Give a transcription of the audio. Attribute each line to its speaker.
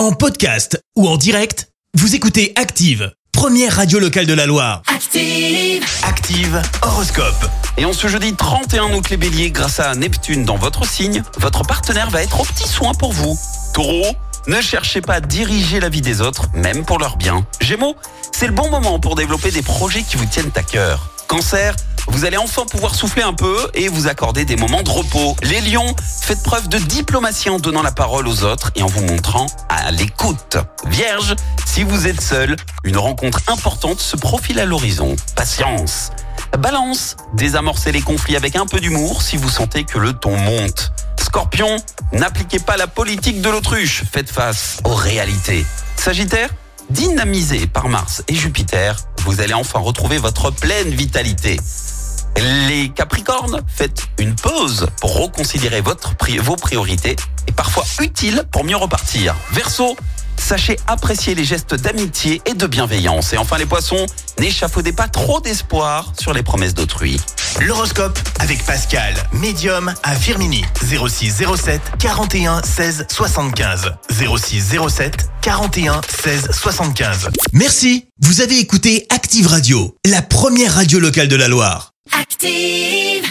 Speaker 1: En podcast ou en direct, vous écoutez Active, première radio locale de la Loire.
Speaker 2: Active.
Speaker 1: Active Horoscope.
Speaker 3: Et en ce jeudi 31 août les béliers, grâce à Neptune dans votre signe, votre partenaire va être au petit soin pour vous. Taureau, ne cherchez pas à diriger la vie des autres, même pour leur bien. Gémeaux, c'est le bon moment pour développer des projets qui vous tiennent à cœur. Cancer, vous allez enfin pouvoir souffler un peu et vous accorder des moments de repos. Les lions, faites preuve de diplomatie en donnant la parole aux autres et en vous montrant à l'écoute. Vierge, si vous êtes seul, une rencontre importante se profile à l'horizon. Patience. Balance, désamorcez les conflits avec un peu d'humour si vous sentez que le ton monte. Scorpion, n'appliquez pas la politique de l'autruche, faites face aux réalités. Sagittaire, dynamisé par Mars et Jupiter, vous allez enfin retrouver votre pleine vitalité. Les Capricornes, faites une pause pour reconsidérer votre pri- vos priorités et parfois utile pour mieux repartir. Verseau, sachez apprécier les gestes d'amitié et de bienveillance. Et enfin les Poissons, n'échafaudez pas trop d'espoir sur les promesses d'autrui.
Speaker 1: L'horoscope avec Pascal, médium à Firmini. 06 07 41 16 75. 06 07 41 16 75. Merci. Vous avez écouté Active Radio, la première radio locale de la Loire.
Speaker 2: Active.